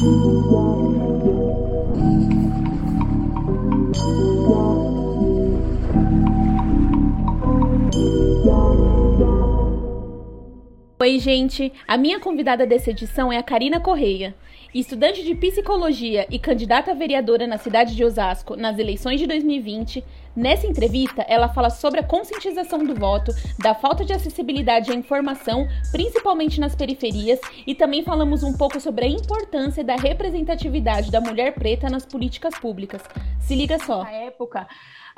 Thank you. Oi, gente! A minha convidada dessa edição é a Karina Correia. Estudante de psicologia e candidata a vereadora na cidade de Osasco nas eleições de 2020, nessa entrevista ela fala sobre a conscientização do voto, da falta de acessibilidade à informação, principalmente nas periferias, e também falamos um pouco sobre a importância da representatividade da mulher preta nas políticas públicas. Se liga só. Na época,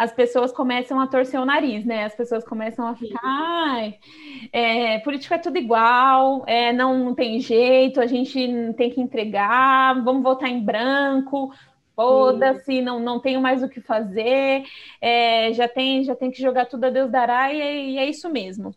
as pessoas começam a torcer o nariz, né? As pessoas começam a ficar, ai, é, político é tudo igual, é, não, não tem jeito, a gente tem que entregar, vamos votar em branco, foda-se, não, não tenho mais o que fazer, é, já, tem, já tem que jogar tudo a Deus dará e, é, e é isso mesmo,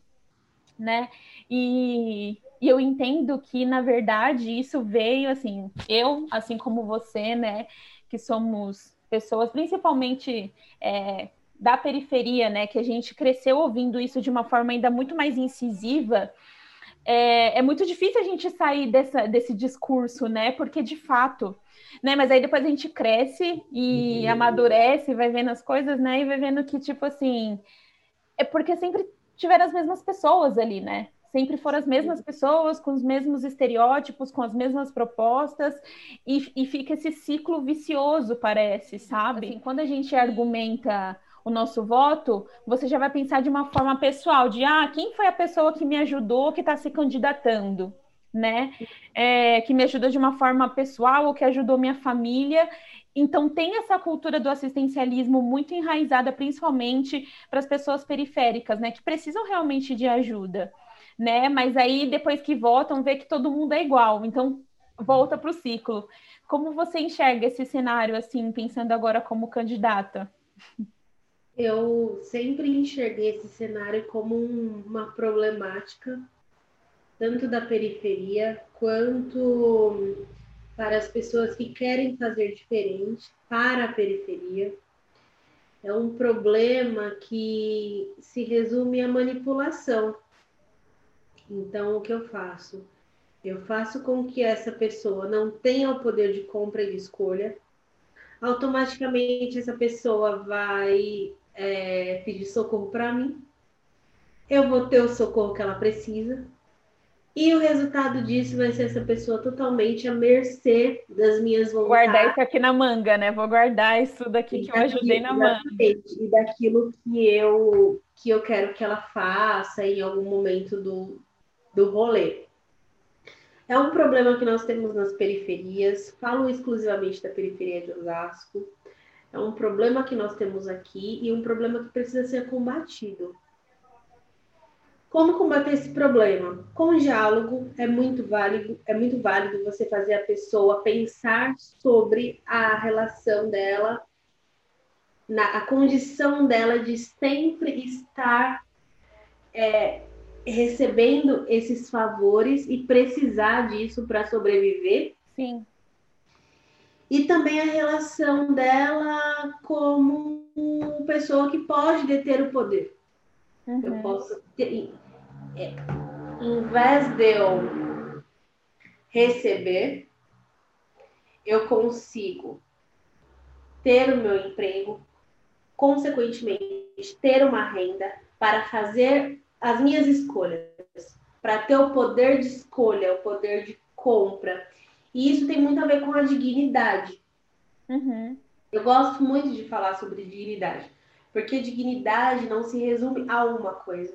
né? E, e eu entendo que, na verdade, isso veio, assim, eu, assim como você, né, que somos pessoas, principalmente é, da periferia, né, que a gente cresceu ouvindo isso de uma forma ainda muito mais incisiva, é, é muito difícil a gente sair dessa, desse discurso, né, porque de fato, né, mas aí depois a gente cresce e uhum. amadurece, vai vendo as coisas, né, e vai vendo que, tipo assim, é porque sempre tiveram as mesmas pessoas ali, né, sempre foram as mesmas pessoas, com os mesmos estereótipos, com as mesmas propostas, e, e fica esse ciclo vicioso, parece, sabe? Assim, quando a gente argumenta o nosso voto, você já vai pensar de uma forma pessoal, de ah, quem foi a pessoa que me ajudou, que está se candidatando, né? É, que me ajudou de uma forma pessoal ou que ajudou minha família. Então tem essa cultura do assistencialismo muito enraizada, principalmente para as pessoas periféricas, né? Que precisam realmente de ajuda né? Mas aí depois que votam, vê que todo mundo é igual, então volta para o ciclo. Como você enxerga esse cenário assim, pensando agora como candidata? Eu sempre enxerguei esse cenário como uma problemática, tanto da periferia quanto para as pessoas que querem fazer diferente para a periferia. É um problema que se resume à manipulação então, o que eu faço? Eu faço com que essa pessoa não tenha o poder de compra e de escolha. Automaticamente, essa pessoa vai é, pedir socorro para mim. Eu vou ter o socorro que ela precisa. E o resultado disso vai ser essa pessoa totalmente à mercê das minhas vontades. Guardar isso aqui na manga, né? Vou guardar isso daqui e que eu ajudei na manga. E daquilo que eu, que eu quero que ela faça em algum momento do, do rolê. É um problema que nós temos nas periferias, falo exclusivamente da periferia de Osasco. É um problema que nós temos aqui e um problema que precisa ser combatido. Como combater esse problema? Com diálogo é muito válido, é muito válido você fazer a pessoa pensar sobre a relação dela, na, a condição dela de sempre estar é, recebendo esses favores e precisar disso para sobreviver. Sim. E também a relação dela como pessoa que pode deter o poder. Uhum. Eu posso ter, é, em vez de eu receber, eu consigo ter o meu emprego, consequentemente ter uma renda para fazer as minhas escolhas, para ter o poder de escolha, o poder de compra. E isso tem muito a ver com a dignidade. Uhum. Eu gosto muito de falar sobre dignidade, porque dignidade não se resume a uma coisa.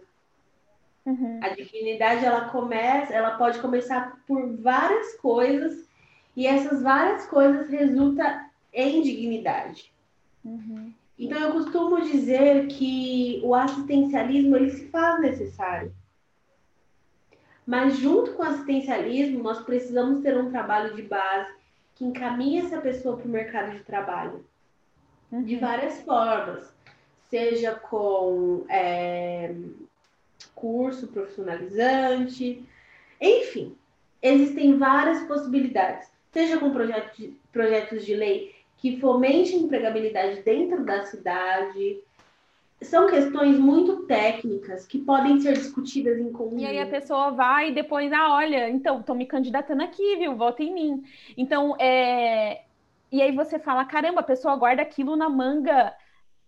Uhum. A dignidade ela começa, ela pode começar por várias coisas e essas várias coisas resultam em dignidade. Uhum. Então, eu costumo dizer que o assistencialismo ele se faz necessário. Mas, junto com o assistencialismo, nós precisamos ter um trabalho de base que encaminhe essa pessoa para o mercado de trabalho. Uhum. De várias formas. Seja com é, curso profissionalizante, enfim, existem várias possibilidades. Seja com projeto de, projetos de lei que fomente a empregabilidade dentro da cidade, são questões muito técnicas que podem ser discutidas em conjunto. E aí a pessoa vai e depois, ah, olha, então, estou me candidatando aqui, viu? Vota em mim. Então, é... e aí você fala, caramba, a pessoa guarda aquilo na manga.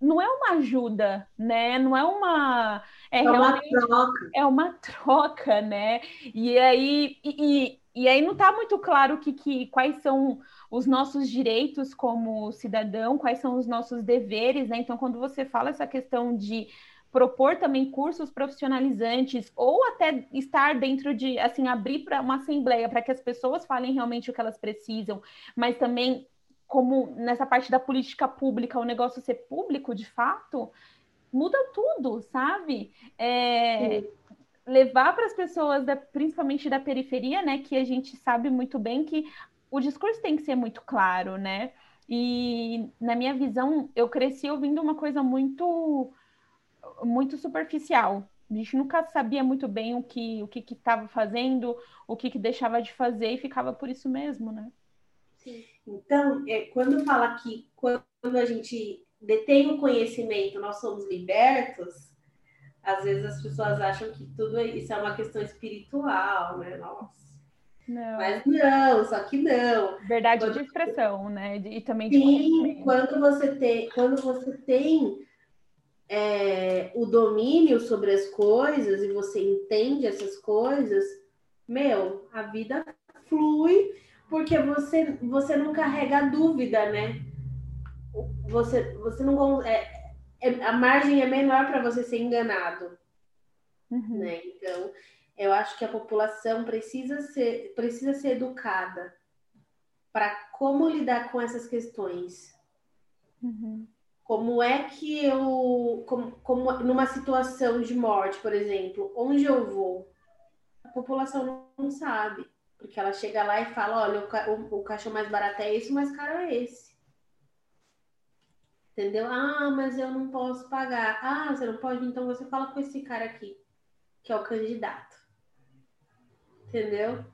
Não é uma ajuda, né? Não é uma. É, é uma troca. É uma troca, né? E aí, e, e, aí não está muito claro que, que, quais são os nossos direitos como cidadão, quais são os nossos deveres, né? Então, quando você fala essa questão de propor também cursos profissionalizantes ou até estar dentro de, assim, abrir para uma assembleia para que as pessoas falem realmente o que elas precisam, mas também como nessa parte da política pública o negócio ser público de fato, muda tudo, sabe? É, levar para as pessoas, da, principalmente da periferia, né, que a gente sabe muito bem que o discurso tem que ser muito claro, né? E na minha visão, eu cresci ouvindo uma coisa muito muito superficial. A gente nunca sabia muito bem o que o que estava fazendo, o que, que deixava de fazer e ficava por isso mesmo, né? Sim. Então, é, quando fala que quando a gente detém o conhecimento, nós somos libertos, às vezes as pessoas acham que tudo isso é uma questão espiritual, né? Nossa não. Mas não, só que não. Verdade quando... de expressão, né? E também de Sim, quando você tem, quando você tem é, o domínio sobre as coisas e você entende essas coisas, meu, a vida flui porque você, você não carrega dúvida, né? Você, você não é, é a margem é menor para você ser enganado, uhum. né? Então eu acho que a população precisa ser, precisa ser educada para como lidar com essas questões. Uhum. Como é que eu, como, como numa situação de morte, por exemplo, onde eu vou? A população não, sabe, porque ela chega lá e fala, olha, o, o, o cachorro mais barato é esse, o mais caro é esse. Entendeu? Ah, mas eu não posso pagar. Ah, você não pode? Então você fala com esse cara aqui, que é o candidato entendeu?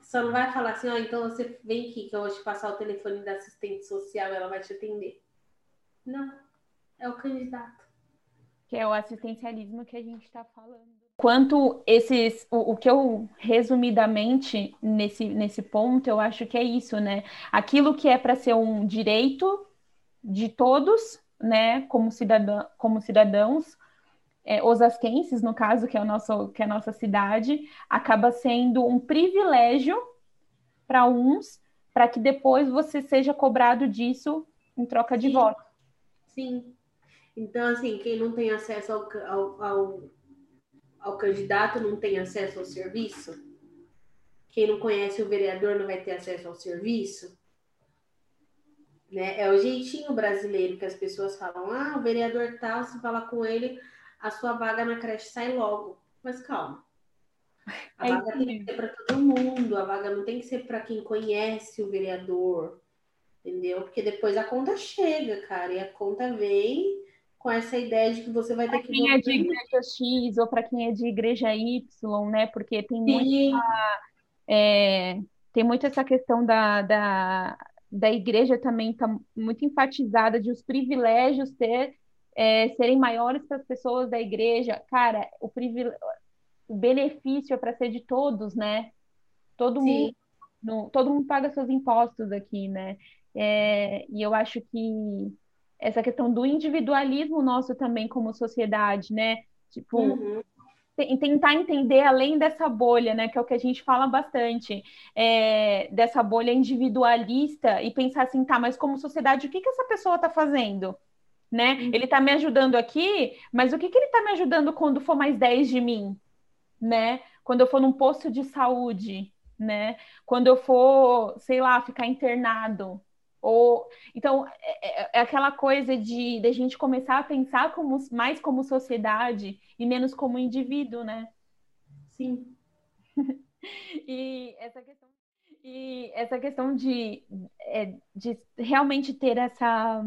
Só não vai falar assim, ó, oh, então você vem aqui que eu vou te passar o telefone da assistente social, ela vai te atender. Não, é o candidato. Que é o assistencialismo que a gente está falando. Quanto esses, o, o, que eu resumidamente nesse, nesse ponto, eu acho que é isso, né? Aquilo que é para ser um direito de todos, né, como, cidadã, como cidadãos, é, osasquenses, no caso, que é, o nosso, que é a nossa cidade, acaba sendo um privilégio para uns, para que depois você seja cobrado disso em troca de Sim. voto. Sim. Então, assim, quem não tem acesso ao, ao, ao, ao candidato não tem acesso ao serviço? Quem não conhece o vereador não vai ter acesso ao serviço? Né? É o jeitinho brasileiro que as pessoas falam: ah, o vereador tal, se falar com ele, a sua vaga na creche sai logo. Mas calma. A é vaga tem que ser para todo mundo, a vaga não tem que ser para quem conhece o vereador, entendeu? Porque depois a conta chega, cara, e a conta vem com essa ideia de que você vai pra ter que. Quem é de igreja X ou para quem é de igreja Y, né? Porque tem muita, é, tem muito essa questão da, da, da igreja também tá muito enfatizada de os privilégios ter é, serem maiores para as pessoas da igreja, cara, o, o benefício é para ser de todos, né? Todo mundo, no... todo mundo paga seus impostos aqui, né? É... E eu acho que essa questão do individualismo nosso também como sociedade, né? Tipo, uhum. Tentar entender além dessa bolha, né? Que é o que a gente fala bastante, é... dessa bolha individualista e pensar assim, tá, mas como sociedade, o que que essa pessoa está fazendo? né? Uhum. Ele está me ajudando aqui, mas o que, que ele está me ajudando quando for mais 10 de mim, né? Quando eu for num posto de saúde, né? Quando eu for, sei lá, ficar internado. Ou então é, é, é aquela coisa de, de a gente começar a pensar como, mais como sociedade e menos como indivíduo, né? Sim. e essa questão e essa questão de, é, de realmente ter essa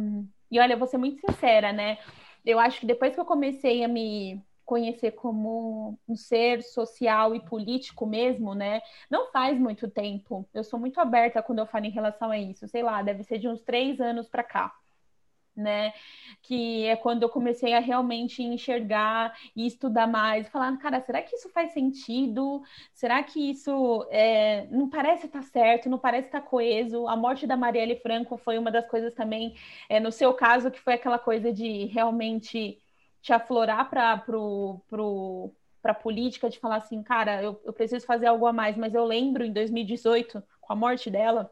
e olha, eu vou ser muito sincera, né? Eu acho que depois que eu comecei a me conhecer como um ser social e político mesmo, né? Não faz muito tempo. Eu sou muito aberta quando eu falo em relação a isso. Sei lá, deve ser de uns três anos para cá. né? Que é quando eu comecei a realmente enxergar e estudar mais, falar, cara, será que isso faz sentido? Será que isso é, não parece estar tá certo, não parece estar tá coeso? A morte da Marielle Franco foi uma das coisas também, é, no seu caso, que foi aquela coisa de realmente te aflorar para pro, pro, a política, de falar assim, cara, eu, eu preciso fazer algo a mais, mas eu lembro em 2018, com a morte dela,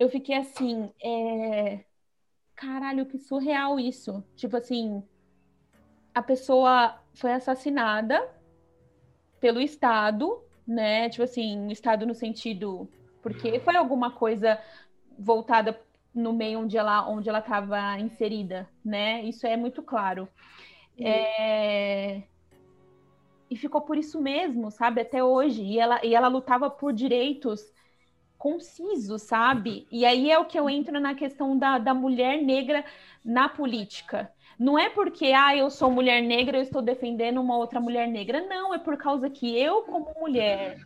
eu fiquei assim, é caralho, que surreal isso. Tipo assim, a pessoa foi assassinada pelo Estado, né? Tipo assim, Estado no sentido. Porque foi alguma coisa voltada no meio onde ela onde ela estava inserida, né? Isso é muito claro. É... E ficou por isso mesmo, sabe? Até hoje. E ela, e ela lutava por direitos conciso, sabe? E aí é o que eu entro na questão da, da mulher negra na política. Não é porque, ah, eu sou mulher negra, eu estou defendendo uma outra mulher negra. Não, é por causa que eu, como mulher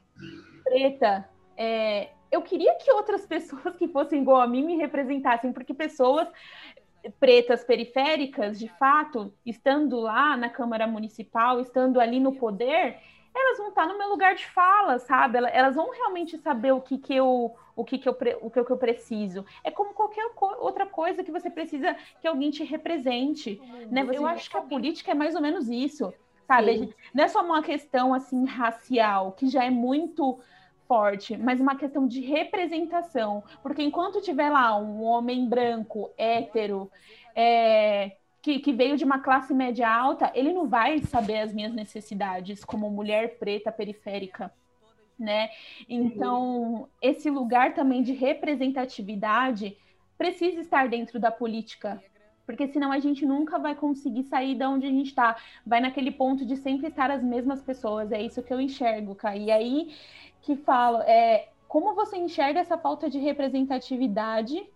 preta, é, eu queria que outras pessoas que fossem igual a mim me representassem, porque pessoas pretas periféricas, de fato, estando lá na Câmara Municipal, estando ali no poder, elas vão estar no meu lugar de fala, sabe? Elas vão realmente saber o que, que eu o que, que eu o que, que eu preciso. É como qualquer co outra coisa que você precisa que alguém te represente, hum, né? Eu acho que a política é mais ou menos isso, sabe? Gente, não é só uma questão assim racial, que já é muito mas uma questão de representação, porque enquanto tiver lá um homem branco, hétero, é, que, que, veio de uma classe média alta, ele não vai saber as minhas necessidades como mulher preta periférica, né? Então, esse lugar também de representatividade precisa estar dentro da política, porque senão a gente nunca vai conseguir sair de onde a gente está. Vai naquele ponto de sempre estar as mesmas pessoas. É isso que eu enxergo, Kai. E aí que falo, é como você enxerga essa falta de representatividade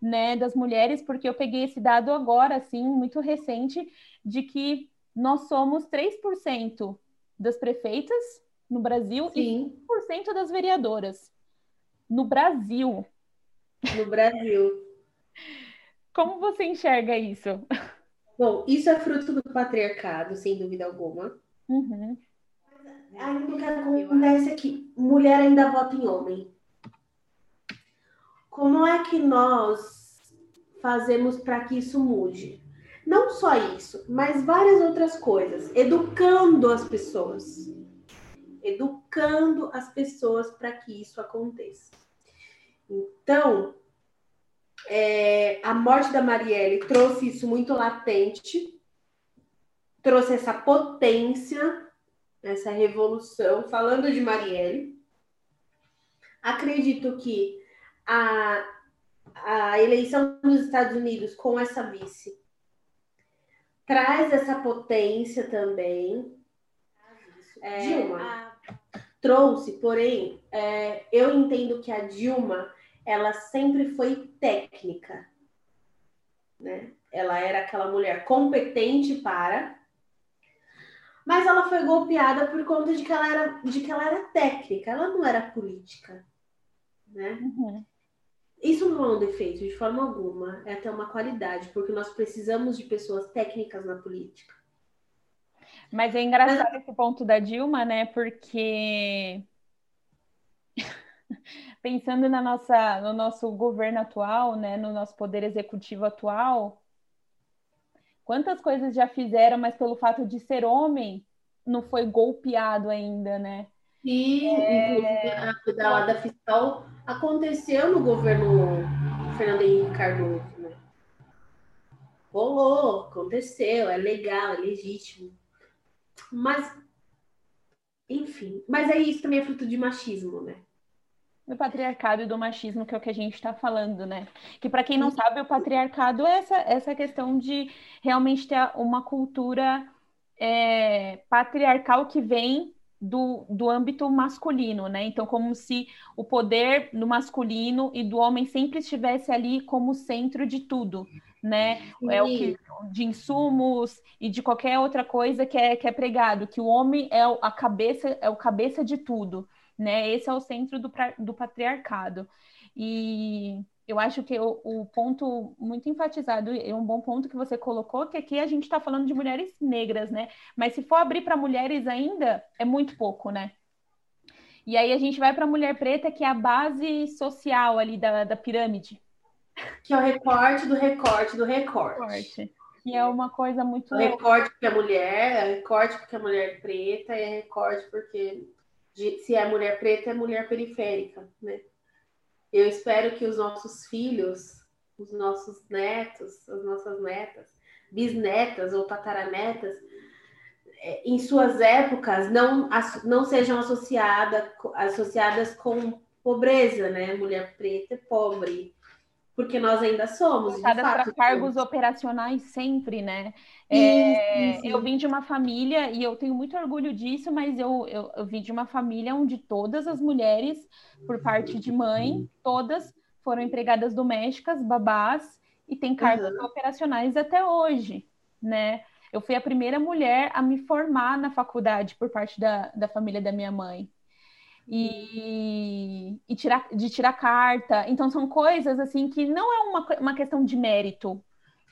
né, das mulheres, porque eu peguei esse dado agora, assim, muito recente, de que nós somos 3% das prefeitas no Brasil Sim. e 5% das vereadoras. No Brasil. No Brasil. Como você enxerga isso? Bom, isso é fruto do patriarcado, sem dúvida alguma. Uhum. Aí o que acontece é que mulher ainda vota em homem como é que nós fazemos para que isso mude? Não só isso, mas várias outras coisas. Educando as pessoas. Educando as pessoas para que isso aconteça. Então, é, a morte da Marielle trouxe isso muito latente, trouxe essa potência, essa revolução. Falando de Marielle, acredito que a, a eleição dos Estados Unidos com essa vice traz essa potência também. É, Dilma trouxe, porém, é, eu entendo que a Dilma ela sempre foi técnica, né? Ela era aquela mulher competente para, mas ela foi golpeada por conta de que ela era, de que ela era técnica, ela não era política, né? Uhum. Isso não é um defeito, de forma alguma. É até uma qualidade, porque nós precisamos de pessoas técnicas na política. Mas é engraçado Mas... esse ponto da Dilma, né? Porque pensando na nossa, no nosso governo atual, né? No nosso poder executivo atual, quantas coisas já fizeram, mas pelo fato de ser homem, não foi golpeado ainda, né? E é... a pedalada fiscal aconteceu no governo Fernando Henrique Cardoso, né? Rolou, aconteceu, é legal, é legítimo. Mas, enfim, mas aí isso também é fruto de machismo, né? Do patriarcado e do machismo, que é o que a gente está falando, né? Que para quem não sabe, o patriarcado é essa, essa questão de realmente ter uma cultura é, patriarcal que vem do, do âmbito masculino, né? Então, como se o poder do masculino e do homem sempre estivesse ali como centro de tudo, né? Sim. É o que de insumos e de qualquer outra coisa que é, que é pregado, que o homem é a cabeça, é o cabeça de tudo, né? Esse é o centro do, do patriarcado. E eu acho que o, o, ponto muito enfatizado e um bom ponto que você colocou, que aqui a gente está falando de mulheres negras, né? Mas se for abrir para mulheres ainda, é muito pouco, né? E aí a gente vai para a mulher preta, que é a base social ali da, da pirâmide. Que é o recorte do recorte do recorte. recorte. Que é uma coisa muito. O recorte porque é mulher, é recorte porque é mulher preta, e é recorte porque se é mulher preta, é mulher periférica, né? Eu espero que os nossos filhos, os nossos netos, as nossas netas, bisnetas ou tataranetas, é, em suas épocas, não, não sejam associada, associadas com pobreza, né? Mulher preta é pobre porque nós ainda somos. para cargos operacionais sempre, né? É, isso, isso. Eu vim de uma família, e eu tenho muito orgulho disso, mas eu, eu, eu vim de uma família onde todas as mulheres, por parte de mãe, todas foram empregadas domésticas, babás, e têm cargos uhum. operacionais até hoje, né? Eu fui a primeira mulher a me formar na faculdade por parte da, da família da minha mãe e, e tirar, de tirar carta. Então, são coisas assim que não é uma, uma questão de mérito,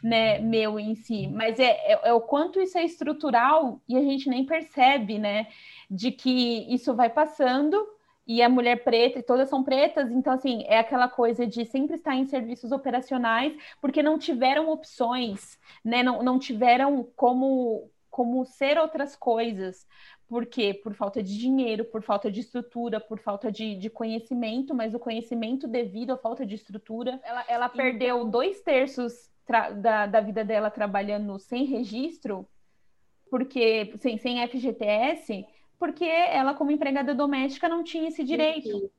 né, meu em si, mas é, é, é, o quanto isso é estrutural e a gente nem percebe, né, de que isso vai passando e a mulher preta, e todas são pretas, então, assim, é aquela coisa de sempre estar em serviços operacionais porque não tiveram opções, né, não, não tiveram como, como ser outras coisas. Por quê? Por falta de dinheiro, por falta de estrutura, por falta de, de conhecimento, mas o conhecimento devido à falta de estrutura. Ela, ela perdeu então dois terços da, da vida dela trabalhando sem registro, porque sem, sem FGTS, porque ela, como empregada doméstica, não tinha esse direito.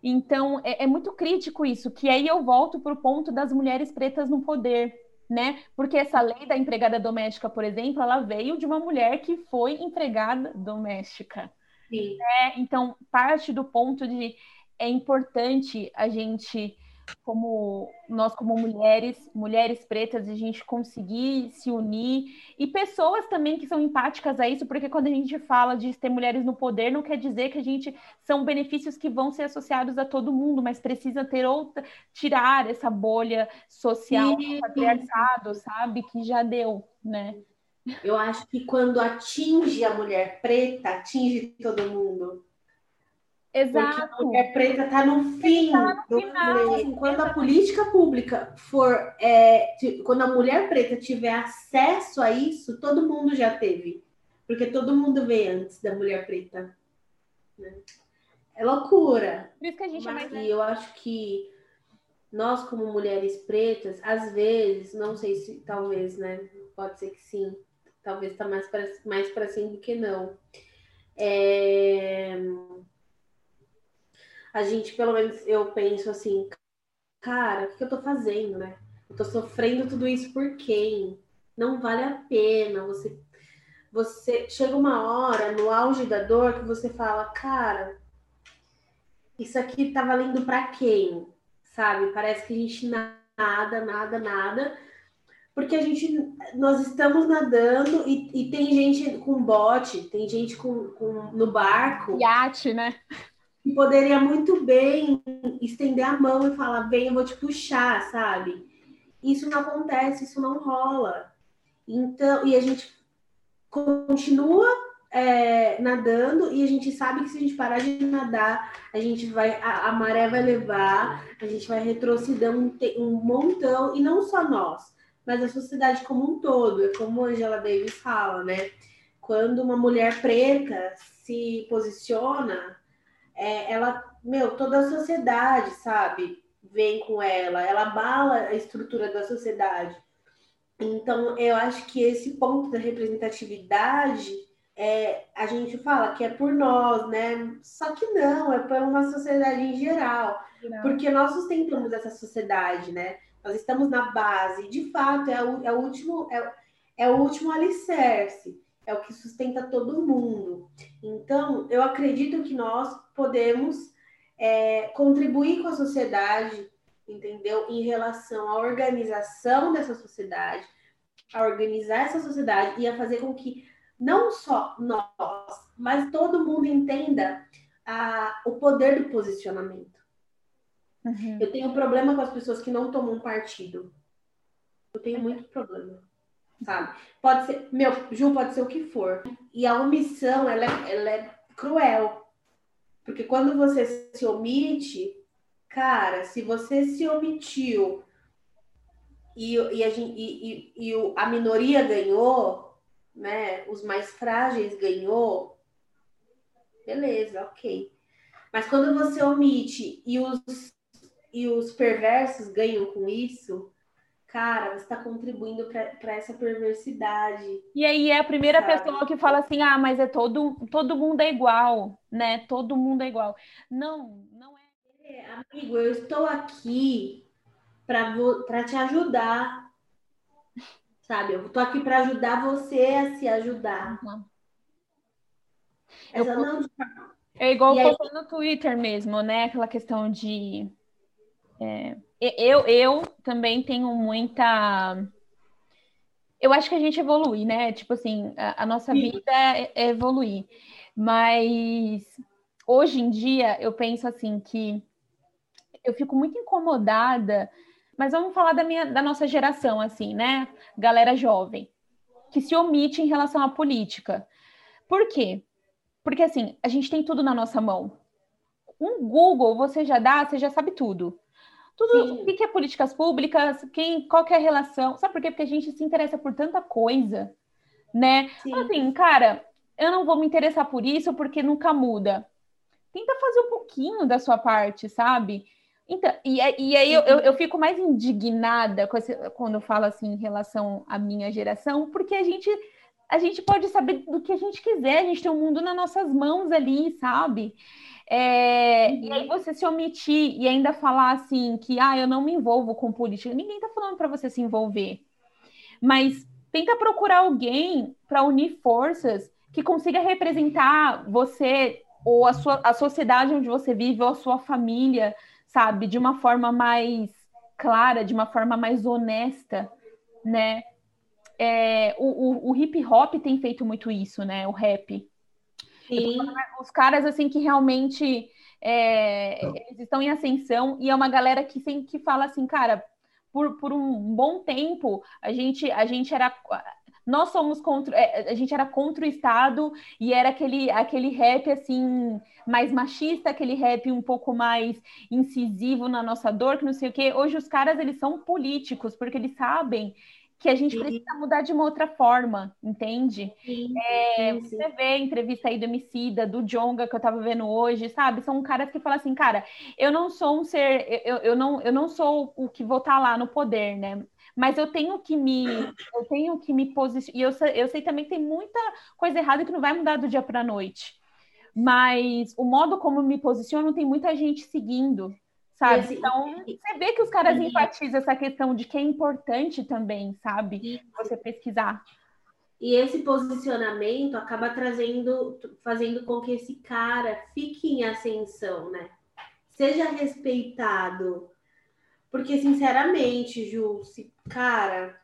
Então, é, é muito crítico isso, que aí eu volto para o ponto das mulheres pretas no poder né? Porque essa lei da empregada doméstica, por exemplo, ela veio de uma mulher que foi empregada doméstica. Sim. Né? Então, parte do ponto de é importante a gente como nós como mulheres, mulheres pretas, a gente conseguir se unir e pessoas também que são empáticas a isso, porque quando a gente fala de ter mulheres no poder, não quer dizer que a gente são benefícios que vão ser associados a todo mundo, mas precisa ter outra tirar essa bolha social do patriarcado, sabe, que já deu, né? Eu acho que quando atinge a mulher preta, atinge todo mundo. Exato. Porque a mulher preta está no fim tá no do final. Quando a política pública for. É, quando a mulher preta tiver acesso a isso, todo mundo já teve. Porque todo mundo veio antes da mulher preta. Né? É loucura. Por isso que a gente Mas, é mais... eu acho que nós, como mulheres pretas, às vezes, não sei se talvez, né? Pode ser que sim. Talvez está mais para mais pra sim do que não. É a gente, pelo menos eu penso assim, cara, o que eu tô fazendo, né? Eu tô sofrendo tudo isso por quem? Não vale a pena. Você, você chega uma hora no auge da dor que você fala, cara, isso aqui tá valendo para quem? Sabe? Parece que a gente nada, nada, nada. Porque a gente, nós estamos nadando e, e tem gente com bote, tem gente com, com no barco. Iate, né? Poderia muito bem estender a mão e falar, vem, eu vou te puxar, sabe? Isso não acontece, isso não rola. Então, e a gente continua é, nadando e a gente sabe que se a gente parar de nadar, a gente vai, a, a maré vai levar, a gente vai retroceder um, um montão, e não só nós, mas a sociedade como um todo. É como Angela Davis fala, né? Quando uma mulher preta se posiciona, é, ela, meu, toda a sociedade, sabe, vem com ela, ela abala a estrutura da sociedade. Então, eu acho que esse ponto da representatividade, é, a gente fala que é por nós, né? Só que não, é por uma sociedade em geral. Não. Porque nós sustentamos essa sociedade, né? Nós estamos na base. De fato, é o, é o último, é, é o último alicerce é o que sustenta todo mundo. Então, eu acredito que nós podemos é, contribuir com a sociedade, entendeu? Em relação à organização dessa sociedade, a organizar essa sociedade e a fazer com que não só nós, mas todo mundo entenda a, o poder do posicionamento. Uhum. Eu tenho problema com as pessoas que não tomam partido. Eu tenho muito problema, sabe? Pode ser, meu, Ju, pode ser o que for. E a omissão, ela é, ela é cruel. Porque quando você se omite, cara, se você se omitiu e, e, a, e, e, e a minoria ganhou, né? Os mais frágeis ganhou, beleza, ok. Mas quando você omite e os, e os perversos ganham com isso, cara, você está contribuindo para essa perversidade. E aí é a primeira sabe? pessoa que fala assim, ah, mas é todo, todo mundo é igual, né? Todo mundo é igual. Não, não é. é amigo, eu estou aqui para te ajudar. Sabe? Eu estou aqui para ajudar você a se ajudar. Uhum. Essa eu, não... É igual eu aí... no Twitter mesmo, né? Aquela questão de. É, eu, eu também tenho muita. Eu acho que a gente evolui, né? Tipo assim, a, a nossa Sim. vida é, é evoluir. Mas hoje em dia eu penso assim que eu fico muito incomodada, mas vamos falar da minha da nossa geração, assim, né? Galera jovem, que se omite em relação à política. Por quê? Porque assim, a gente tem tudo na nossa mão. Um Google você já dá, você já sabe tudo. Tudo, o que é políticas públicas, quem, qual que é a relação. Sabe por quê? Porque a gente se interessa por tanta coisa, né? Assim, cara, eu não vou me interessar por isso porque nunca muda. Tenta fazer um pouquinho da sua parte, sabe? Então, e, e aí eu, eu, eu, fico mais indignada esse, quando eu falo assim em relação à minha geração, porque a gente a gente pode saber do que a gente quiser, a gente tem o um mundo nas nossas mãos ali, sabe? É, uhum. E aí você se omitir e ainda falar assim que ah, eu não me envolvo com política. Ninguém tá falando para você se envolver. Mas tenta procurar alguém para unir forças que consiga representar você ou a sua a sociedade onde você vive ou a sua família, sabe, de uma forma mais clara, de uma forma mais honesta, né? é, o, o, o, hip hop tem feito muito isso, né? O rap. Sim. Os caras, assim, que realmente é, eles estão em ascensão e é uma galera que sempre que fala assim, cara, por, por um bom tempo a gente, a gente era nós somos contra, é, a gente era contra o Estado e era aquele, aquele rap assim mais machista, aquele rap um pouco mais incisivo na nossa dor, que não sei o quê. Hoje os caras eles são políticos porque eles sabem que a gente precisa mudar de uma outra forma, entende? Sim, é, sim, você vê a entrevista aí do Emicida, do Jonga, que eu tava vendo hoje, sabe? São caras que falam assim, cara, eu não sou um ser, eu, eu, não, eu não sou o que vou estar tá lá no poder, né? Mas eu tenho que me, eu tenho que me posicionar, e eu, eu sei também que tem muita coisa errada que não vai mudar do dia para a noite. Mas o modo como me posiciono tem muita gente seguindo, sabe? Então, você vê que os caras e, enfatizam essa questão de que é importante também, sabe? E, você pesquisar. E esse posicionamento acaba trazendo, fazendo com que esse cara fique em ascensão, né? Seja respeitado. Porque, sinceramente, Ju, se, cara,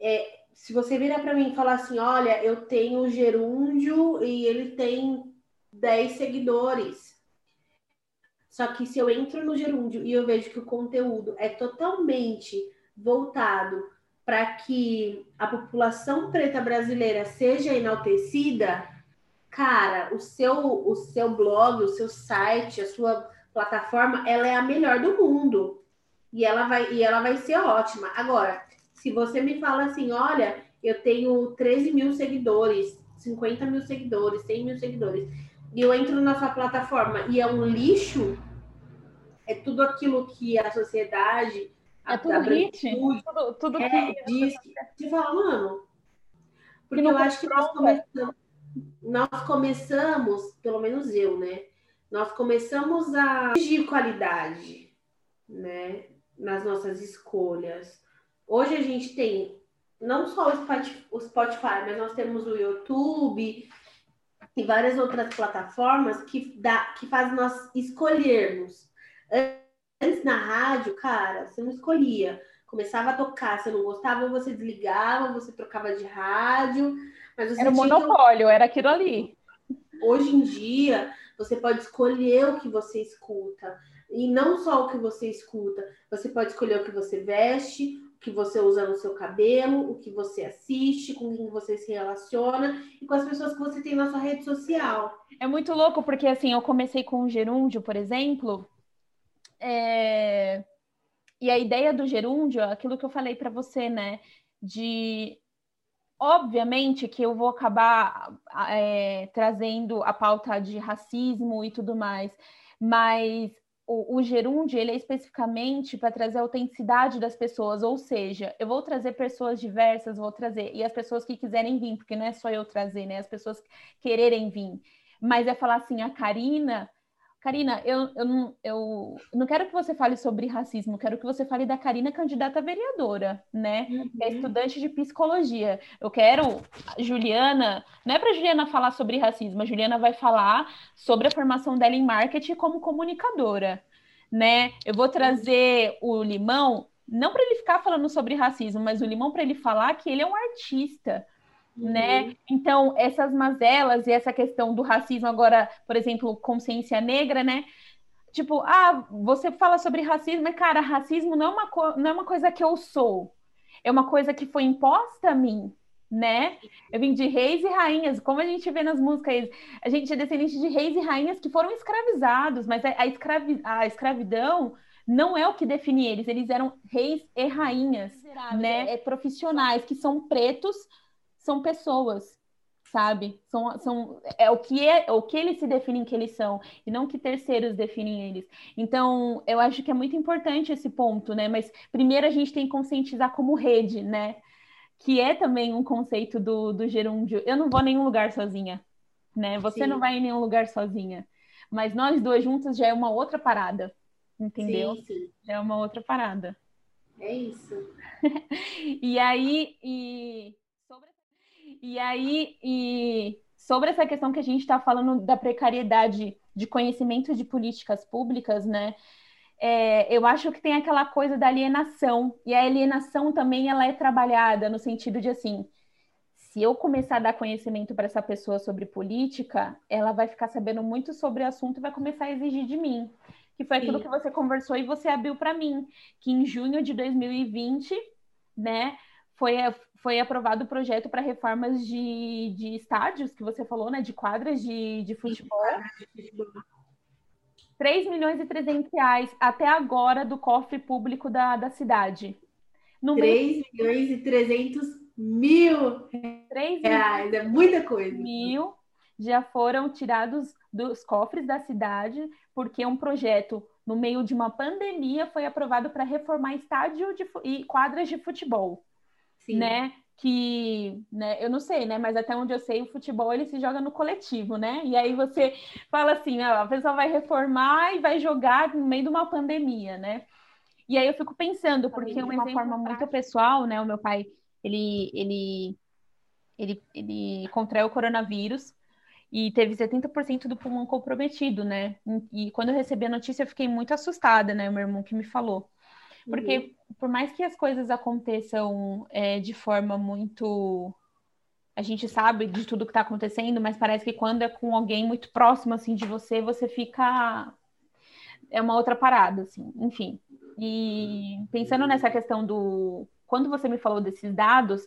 é, se você virar para mim e falar assim, olha, eu tenho gerúndio e ele tem 10 seguidores só que se eu entro no gerúndio e eu vejo que o conteúdo é totalmente voltado para que a população preta brasileira seja enaltecida, cara, o seu, o seu blog, o seu site, a sua plataforma, ela é a melhor do mundo. E ela vai, e ela vai ser ótima. Agora, se você me fala assim, olha, eu tenho 13 mil seguidores, 50 mil seguidores, 100 mil seguidores, e eu entro na sua plataforma e é um lixo, é tudo aquilo que a sociedade, é tudo hit, tudo, tudo é, que diz, você fala, mano, porque eu acho que nós começamos, nós começamos, pelo menos eu, né? Nós começamos a exigir qualidade, né? Nas nossas escolhas. Hoje a gente tem não só o Spotify, mas nós temos o YouTube, e várias outras plataformas que, dá, que fazem nós escolhermos. Antes na rádio, cara, você não escolhia. Começava a tocar, você não gostava, você desligava, você trocava de rádio. Mas era o monopólio, que... era aquilo ali. Hoje em dia, você pode escolher o que você escuta. E não só o que você escuta, você pode escolher o que você veste, que você usa no seu cabelo, o que você assiste, com quem você se relaciona e com as pessoas que você tem na sua rede social. É muito louco, porque assim, eu comecei com o gerúndio, por exemplo, é... e a ideia do gerúndio, é aquilo que eu falei para você, né? De obviamente que eu vou acabar é, trazendo a pauta de racismo e tudo mais, mas o, o gerúndio ele é especificamente para trazer a autenticidade das pessoas, ou seja, eu vou trazer pessoas diversas, vou trazer, e as pessoas que quiserem vir, porque não é só eu trazer, né? As pessoas quererem vir. Mas é falar assim, a Karina Karina, eu, eu, não, eu não quero que você fale sobre racismo, quero que você fale da Karina, candidata a vereadora, né? Uhum. É estudante de psicologia. Eu quero, Juliana, não é para Juliana falar sobre racismo, a Juliana vai falar sobre a formação dela em marketing como comunicadora, né? Eu vou trazer o Limão, não para ele ficar falando sobre racismo, mas o Limão para ele falar que ele é um artista, né? Uhum. Então, essas mazelas e essa questão do racismo agora, por exemplo, consciência negra, né? Tipo, ah, você fala sobre racismo, mas cara, racismo não é uma, não é uma coisa que eu sou. É uma coisa que foi imposta a mim, né? Eu vim de reis e rainhas, como a gente vê nas músicas, a gente é descendente de reis e rainhas que foram escravizados, mas a, escravi, a escravidão não é o que define eles, eles eram reis e rainhas, né? É, profissionais que são pretos são pessoas, sabe? São, são, é o que é, é o que eles se definem que eles são, e não que terceiros definem eles. Então, eu acho que é muito importante esse ponto, né? Mas primeiro a gente tem que conscientizar como rede, né? Que é também um conceito do, do gerúndio. Eu não vou a nenhum lugar sozinha, né? Você Sim. não vai em nenhum lugar sozinha. Mas nós duas juntas já é uma outra parada, entendeu? Sim, sim. Já é uma outra parada. É isso. e aí, e e aí, e sobre essa questão que a gente está falando da precariedade de conhecimento de políticas públicas, né? É, eu acho que tem aquela coisa da alienação, e a alienação também ela é trabalhada no sentido de assim, se eu começar a dar conhecimento para essa pessoa sobre política, ela vai ficar sabendo muito sobre o assunto e vai começar a exigir de mim. Que foi aquilo Sim. que você conversou e você abriu para mim, que em junho de 2020, né, foi, foi aprovado o projeto para reformas de, de estádios, que você falou, né? De quadras de, de futebol. 3 milhões e 300 reais até agora do cofre público da, da cidade. No 3 milhões e 300 mil 3 reais, é muita coisa. Mil já foram tirados dos cofres da cidade, porque um projeto, no meio de uma pandemia, foi aprovado para reformar estádio de, e quadras de futebol. Sim. né? Que, né, eu não sei, né? Mas até onde eu sei, o futebol ele se joga no coletivo, né? E aí você fala assim, ó, a pessoa vai reformar e vai jogar no meio de uma pandemia, né? E aí eu fico pensando, porque é uma forma muito pessoal, né? O meu pai, ele, ele, ele, ele contraiu o coronavírus e teve 70% do pulmão comprometido, né? E quando eu recebi a notícia, eu fiquei muito assustada, né? O meu irmão que me falou. Porque uhum. por mais que as coisas aconteçam é, de forma muito. A gente sabe de tudo que está acontecendo, mas parece que quando é com alguém muito próximo assim de você, você fica. É uma outra parada, assim, enfim. E pensando nessa questão do. Quando você me falou desses dados,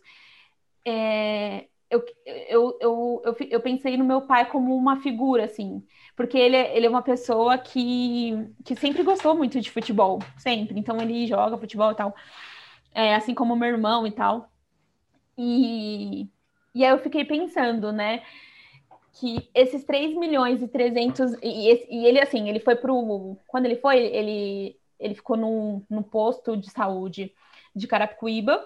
é, eu, eu, eu, eu, eu pensei no meu pai como uma figura, assim, porque ele, é, ele é uma pessoa que, que sempre gostou muito de futebol, sempre. Então ele joga futebol e tal, é, assim como meu irmão e tal. E, e aí eu fiquei pensando, né, que esses 3 milhões e 300. E, e ele, assim, ele foi pro. Quando ele foi, ele, ele ficou num posto de saúde de Carapicuíba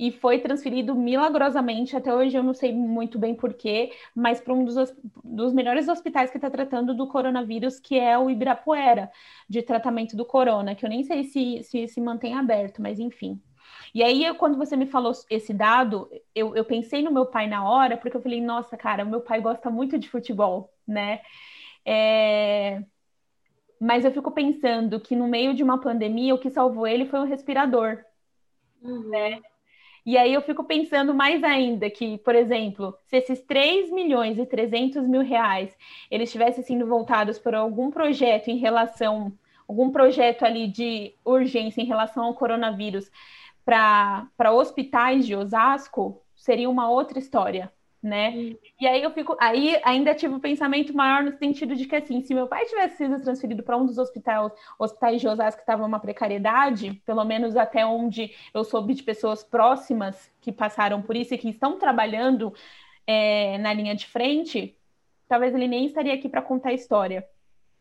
e foi transferido milagrosamente, até hoje eu não sei muito bem porquê, mas para um dos, dos melhores hospitais que está tratando do coronavírus, que é o Ibirapuera, de tratamento do corona, que eu nem sei se se, se mantém aberto, mas enfim. E aí, eu, quando você me falou esse dado, eu, eu pensei no meu pai na hora, porque eu falei, nossa, cara, o meu pai gosta muito de futebol, né? É... Mas eu fico pensando que no meio de uma pandemia, o que salvou ele foi um respirador, uhum. né? E aí eu fico pensando mais ainda que, por exemplo, se esses 3 milhões e 300 mil reais eles tivessem sido voltados por algum projeto em relação algum projeto ali de urgência em relação ao coronavírus para hospitais de Osasco, seria uma outra história, né? E aí eu fico, aí ainda tive um pensamento maior no sentido de que assim, se meu pai tivesse sido transferido para um dos hospitais, hospitais de Osasco que estava uma precariedade, pelo menos até onde eu soube de pessoas próximas que passaram por isso e que estão trabalhando é, na linha de frente, talvez ele nem estaria aqui para contar a história.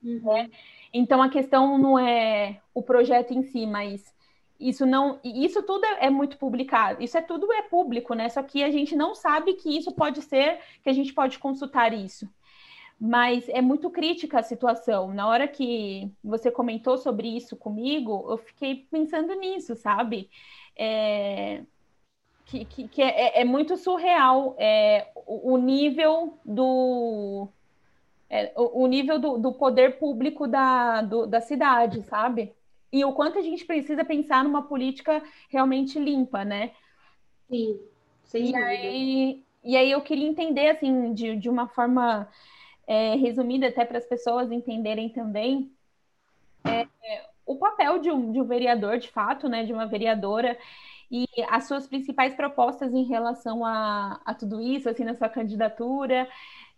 Uhum. Né? Então a questão não é o projeto em si, mas isso não, isso tudo é, é, muito publicado, isso é tudo é público, né? Só que a gente não sabe que isso pode ser, que a gente pode consultar isso. Mas é muito crítica a situação. Na hora que você comentou sobre isso comigo, eu fiquei pensando nisso, sabe? É, que, que, que é, é, muito surreal é, o, o nível do é, o, o, nível do, do poder público da, do, da cidade, sabe? E o quanto a gente precisa pensar numa política realmente limpa, né? Sim, sem e dúvida. Aí, e aí eu queria entender, assim, de, de uma forma é, resumida, até para as pessoas entenderem também, é, o papel de um, de um vereador, de fato, né, de uma vereadora, e as suas principais propostas em relação a, a tudo isso, assim, na sua candidatura,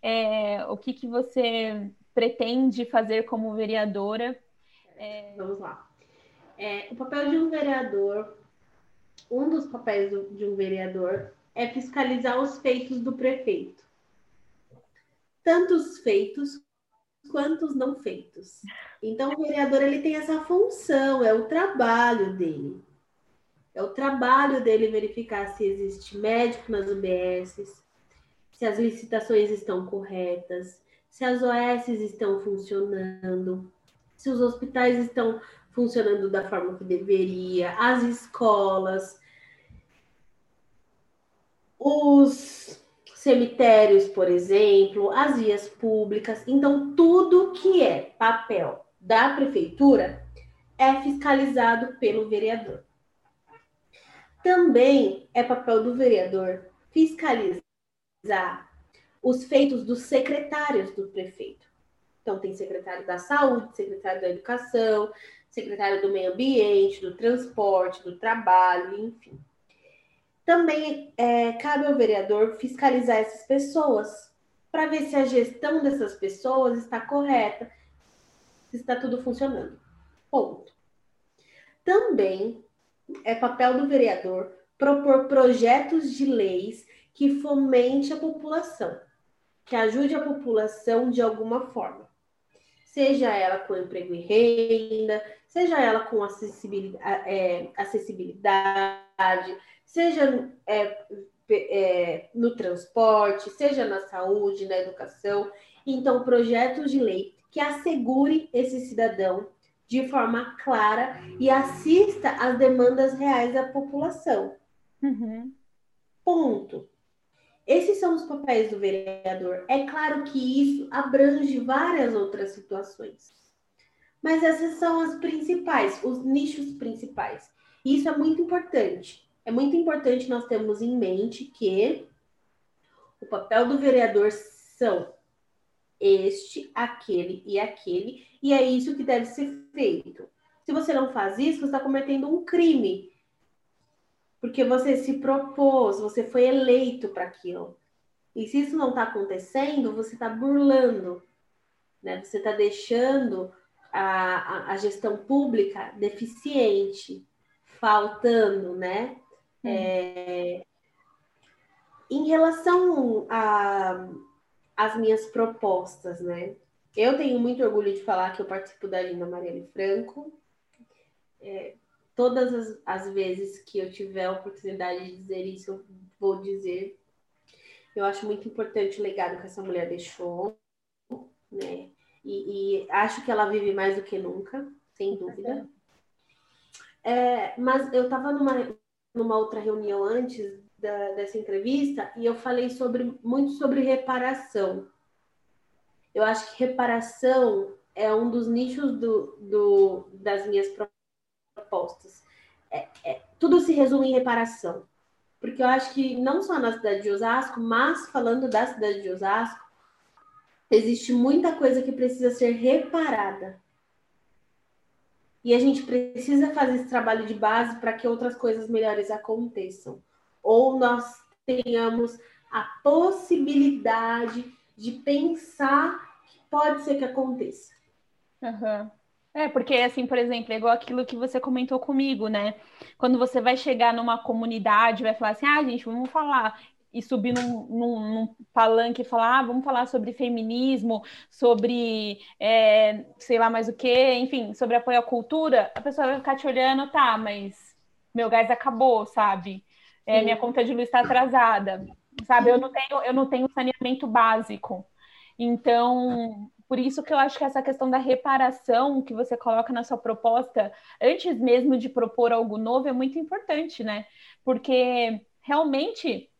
é, o que, que você pretende fazer como vereadora. É... Vamos lá. É, o papel de um vereador, um dos papéis do, de um vereador é fiscalizar os feitos do prefeito. Tanto os feitos quanto os não feitos. Então, o vereador ele tem essa função, é o trabalho dele. É o trabalho dele verificar se existe médico nas UBSs, se as licitações estão corretas, se as OS estão funcionando, se os hospitais estão funcionando da forma que deveria, as escolas, os cemitérios, por exemplo, as vias públicas. Então, tudo que é papel da prefeitura é fiscalizado pelo vereador. Também é papel do vereador fiscalizar os feitos dos secretários do prefeito. Então, tem secretário da saúde, secretário da educação, secretário do meio ambiente, do transporte, do trabalho, enfim. Também é, cabe ao vereador fiscalizar essas pessoas para ver se a gestão dessas pessoas está correta, se está tudo funcionando. Ponto. Também é papel do vereador propor projetos de leis que fomente a população, que ajude a população de alguma forma seja ela com emprego e renda, seja ela com acessibilidade, é, acessibilidade seja é, é, no transporte, seja na saúde, na educação. Então, projetos de lei que assegure esse cidadão de forma clara e assista às demandas reais da população. Uhum. Ponto. Esses são os papéis do vereador. É claro que isso abrange várias outras situações. Mas essas são as principais, os nichos principais. E isso é muito importante. É muito importante nós termos em mente que o papel do vereador são este, aquele e aquele, e é isso que deve ser feito. Se você não faz isso, você está cometendo um crime porque você se propôs, você foi eleito para aquilo. E se isso não está acontecendo, você está burlando, né? Você está deixando a, a, a, gestão pública deficiente, faltando, né? Hum. É... Em relação às minhas propostas, né? Eu tenho muito orgulho de falar que eu participo da Linda Marielle Franco. É, todas as, as vezes que eu tiver a oportunidade de dizer isso, eu vou dizer. Eu acho muito importante o legado que essa mulher deixou, né? E, e acho que ela vive mais do que nunca, sem dúvida. É, mas eu estava numa, numa outra reunião antes da, dessa entrevista e eu falei sobre muito sobre reparação. Eu acho que reparação é um dos nichos do, do, das minhas propostas. É, é, tudo se resume em reparação. Porque eu acho que não só na cidade de Osasco, mas falando da cidade de Osasco, existe muita coisa que precisa ser reparada. E a gente precisa fazer esse trabalho de base para que outras coisas melhores aconteçam. Ou nós tenhamos a possibilidade de pensar que pode ser que aconteça. Uhum. É, porque assim, por exemplo, é igual aquilo que você comentou comigo, né? Quando você vai chegar numa comunidade, vai falar assim, ah, gente, vamos falar e subir num, num, num palanque e falar, ah, vamos falar sobre feminismo, sobre é, sei lá mais o que, enfim, sobre apoio à cultura, a pessoa vai ficar te olhando, tá, mas meu gás acabou, sabe? É, minha conta de luz está atrasada, sabe? Eu não tenho, eu não tenho saneamento básico. Então, por isso que eu acho que essa questão da reparação que você coloca na sua proposta, antes mesmo de propor algo novo, é muito importante, né? Porque realmente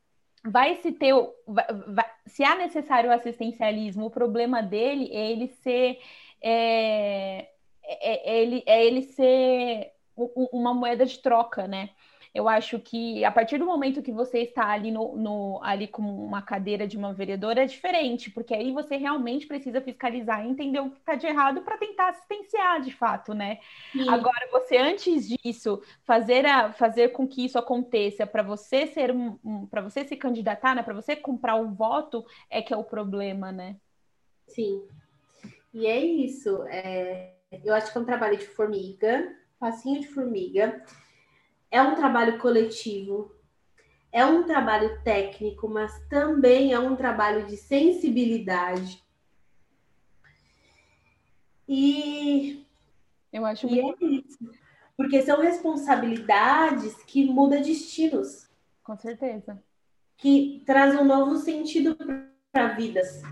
vai se ter, vai, vai, se há necessário o assistencialismo, o problema dele é ele ser, é, é, é ele, é ele ser uma moeda de troca, né? Eu acho que a partir do momento que você está ali no, no ali como uma cadeira de uma vereadora é diferente, porque aí você realmente precisa fiscalizar e entender o que está de errado para tentar assistenciar de fato, né? Sim. Agora, você antes disso fazer a, fazer com que isso aconteça para você ser um, um para você se candidatar, né? Para você comprar o um voto é que é o problema, né? Sim. E é isso. É... Eu acho que é um trabalho de formiga, passinho de formiga é um trabalho coletivo, é um trabalho técnico, mas também é um trabalho de sensibilidade. E eu acho e muito... é isso. Porque são responsabilidades que mudam destinos. Com certeza. Que traz um novo sentido para vidas.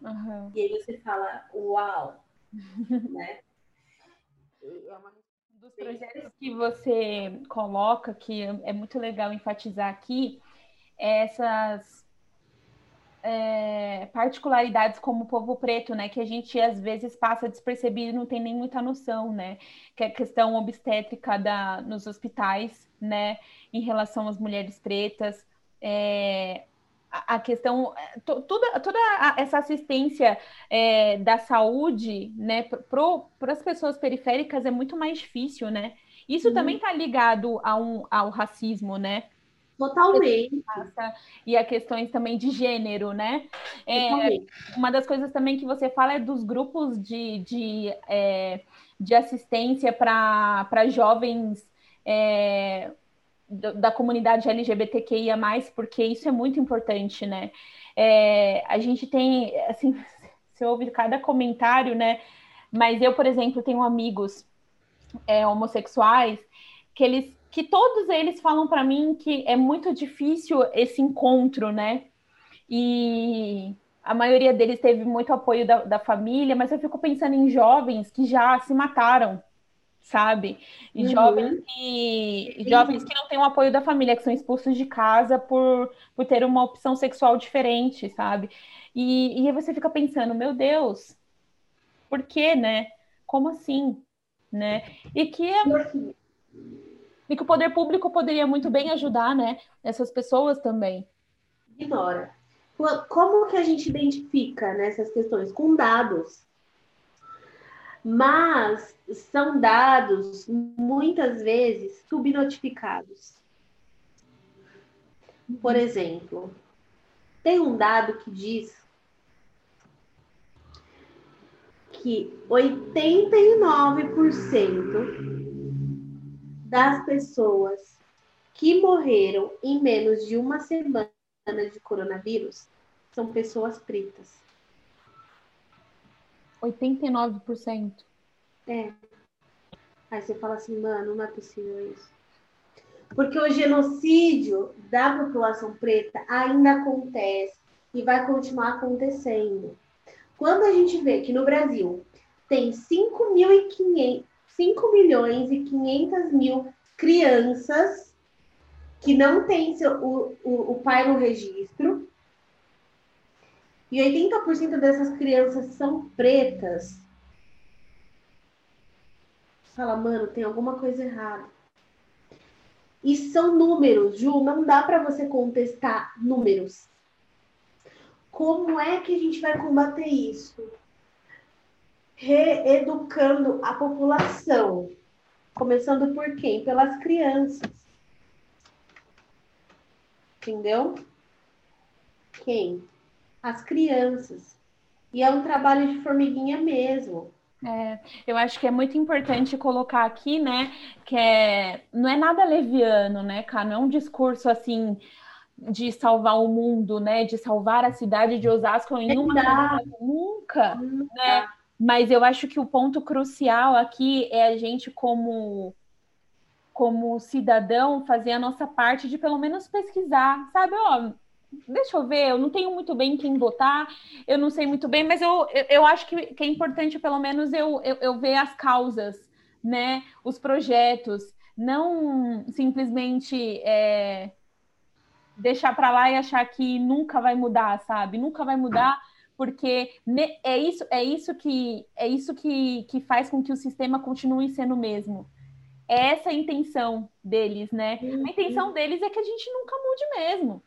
Uhum. E aí você fala, uau! né? É uma dos projetos que você coloca, que é muito legal enfatizar aqui, é essas é, particularidades como o povo preto, né, que a gente às vezes passa despercebido e não tem nem muita noção, né, que é a questão obstétrica da, nos hospitais, né, em relação às mulheres pretas, é, a questão, é, toda, toda essa assistência é, da saúde, né, para as pessoas periféricas é muito mais difícil, né? Isso uhum. também está ligado a um, ao racismo, né? Totalmente. E a questões também de gênero, né? É, uma das coisas também que você fala é dos grupos de, de, é, de assistência para jovens é, da comunidade LGBTQIA+, porque isso é muito importante, né? É, a gente tem, assim, você ouve cada comentário, né? Mas eu, por exemplo, tenho amigos é, homossexuais que eles, que todos eles falam para mim que é muito difícil esse encontro, né? E a maioria deles teve muito apoio da, da família, mas eu fico pensando em jovens que já se mataram, sabe? E uhum. jovens, que, jovens que não têm o apoio da família, que são expulsos de casa por, por ter uma opção sexual diferente, sabe? E, e aí você fica pensando, meu Deus, por quê, né? Como assim? Né? E que é, e que o poder público poderia muito bem ajudar, né? Essas pessoas também. Ignora. Como que a gente identifica nessas questões? Com dados mas são dados muitas vezes subnotificados. Por exemplo, tem um dado que diz que 89% das pessoas que morreram em menos de uma semana de coronavírus são pessoas pretas. 89%. É. Aí você fala assim, mano, não é possível isso. Porque o genocídio da população preta ainda acontece e vai continuar acontecendo. Quando a gente vê que no Brasil tem 5, 5 milhões e 500 mil crianças que não têm o, o, o pai no registro, e 80% dessas crianças são pretas. Fala, mano, tem alguma coisa errada. E são números, Ju, não dá para você contestar números. Como é que a gente vai combater isso? Reeducando a população. Começando por quem? Pelas crianças. Entendeu? Quem? As crianças. E é um trabalho de formiguinha mesmo. É, eu acho que é muito importante colocar aqui, né, que é, não é nada leviano, né, cara? Não é um discurso assim de salvar o mundo, né, de salvar a cidade de Osasco em uma nunca, nunca, né? Mas eu acho que o ponto crucial aqui é a gente como como cidadão fazer a nossa parte de pelo menos pesquisar, sabe? Ó, deixa eu ver, eu não tenho muito bem quem votar, eu não sei muito bem, mas eu, eu, eu acho que, que, é importante, pelo menos, eu, eu, eu ver as causas, né? Os projetos, não simplesmente é, deixar para lá e achar que nunca vai mudar, sabe? Nunca vai mudar, porque é isso, é isso que é isso que, que faz com que o sistema continue sendo o mesmo. É essa a intenção deles, né? A intenção deles é que a gente nunca mude mesmo.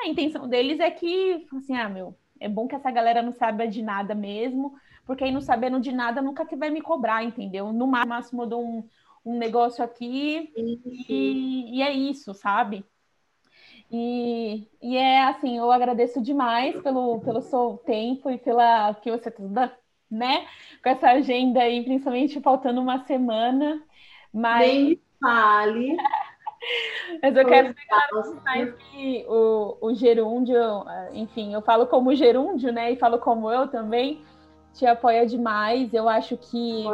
A intenção deles é que, assim, ah, meu, é bom que essa galera não saiba de nada mesmo, porque aí não sabendo de nada nunca que vai me cobrar, entendeu? No máximo eu dou um, um negócio aqui e, e, é isso, sabe? E, e é assim, eu agradeço demais pelo, pelo seu tempo e pela que você tá né? Com essa agenda aí, principalmente faltando uma semana. Mas... Nem fale. Mas eu quero explicar mais que o, o gerúndio, enfim, eu falo como gerúndio, né? E falo como eu também, te apoia demais. Eu acho que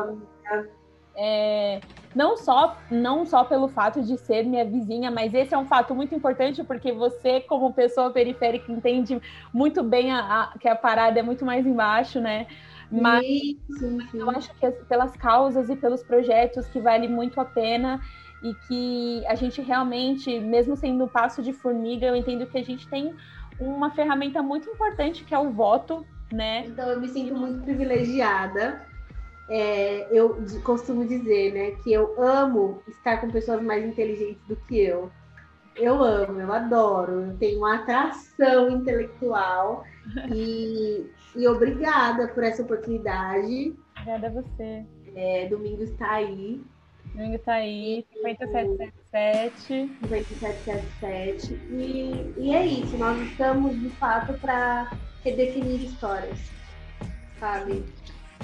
é, não, só, não só pelo fato de ser minha vizinha, mas esse é um fato muito importante porque você, como pessoa periférica, entende muito bem a, a, que a parada é muito mais embaixo, né? Mas sim, sim, sim. eu acho que pelas causas e pelos projetos que vale muito a pena e que a gente realmente, mesmo sendo passo de formiga, eu entendo que a gente tem uma ferramenta muito importante que é o voto, né? Então eu me sinto muito privilegiada. É, eu costumo dizer, né, que eu amo estar com pessoas mais inteligentes do que eu. Eu amo, eu adoro, eu tenho uma atração intelectual e, e obrigada por essa oportunidade. Obrigada a você. É, domingo está aí. Domingo tá aí, 5777. 5777. E, e é isso, nós estamos de fato para redefinir histórias, sabe?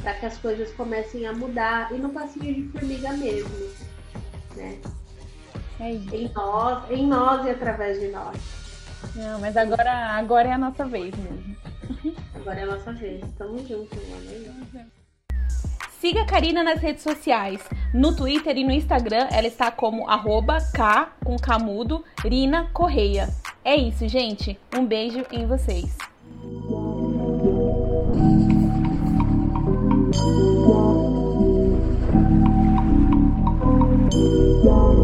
Para que as coisas comecem a mudar e no passinho de formiga mesmo, né? É isso. Em nós, em nós e através de nós. Não, mas agora, agora é a nossa vez mesmo. Agora é a nossa vez. Tamo junto, mano. Siga a Karina nas redes sociais. No Twitter e no Instagram, ela está como arroba K, com camudo, Rina Correia. É isso, gente. Um beijo em vocês. Yeah.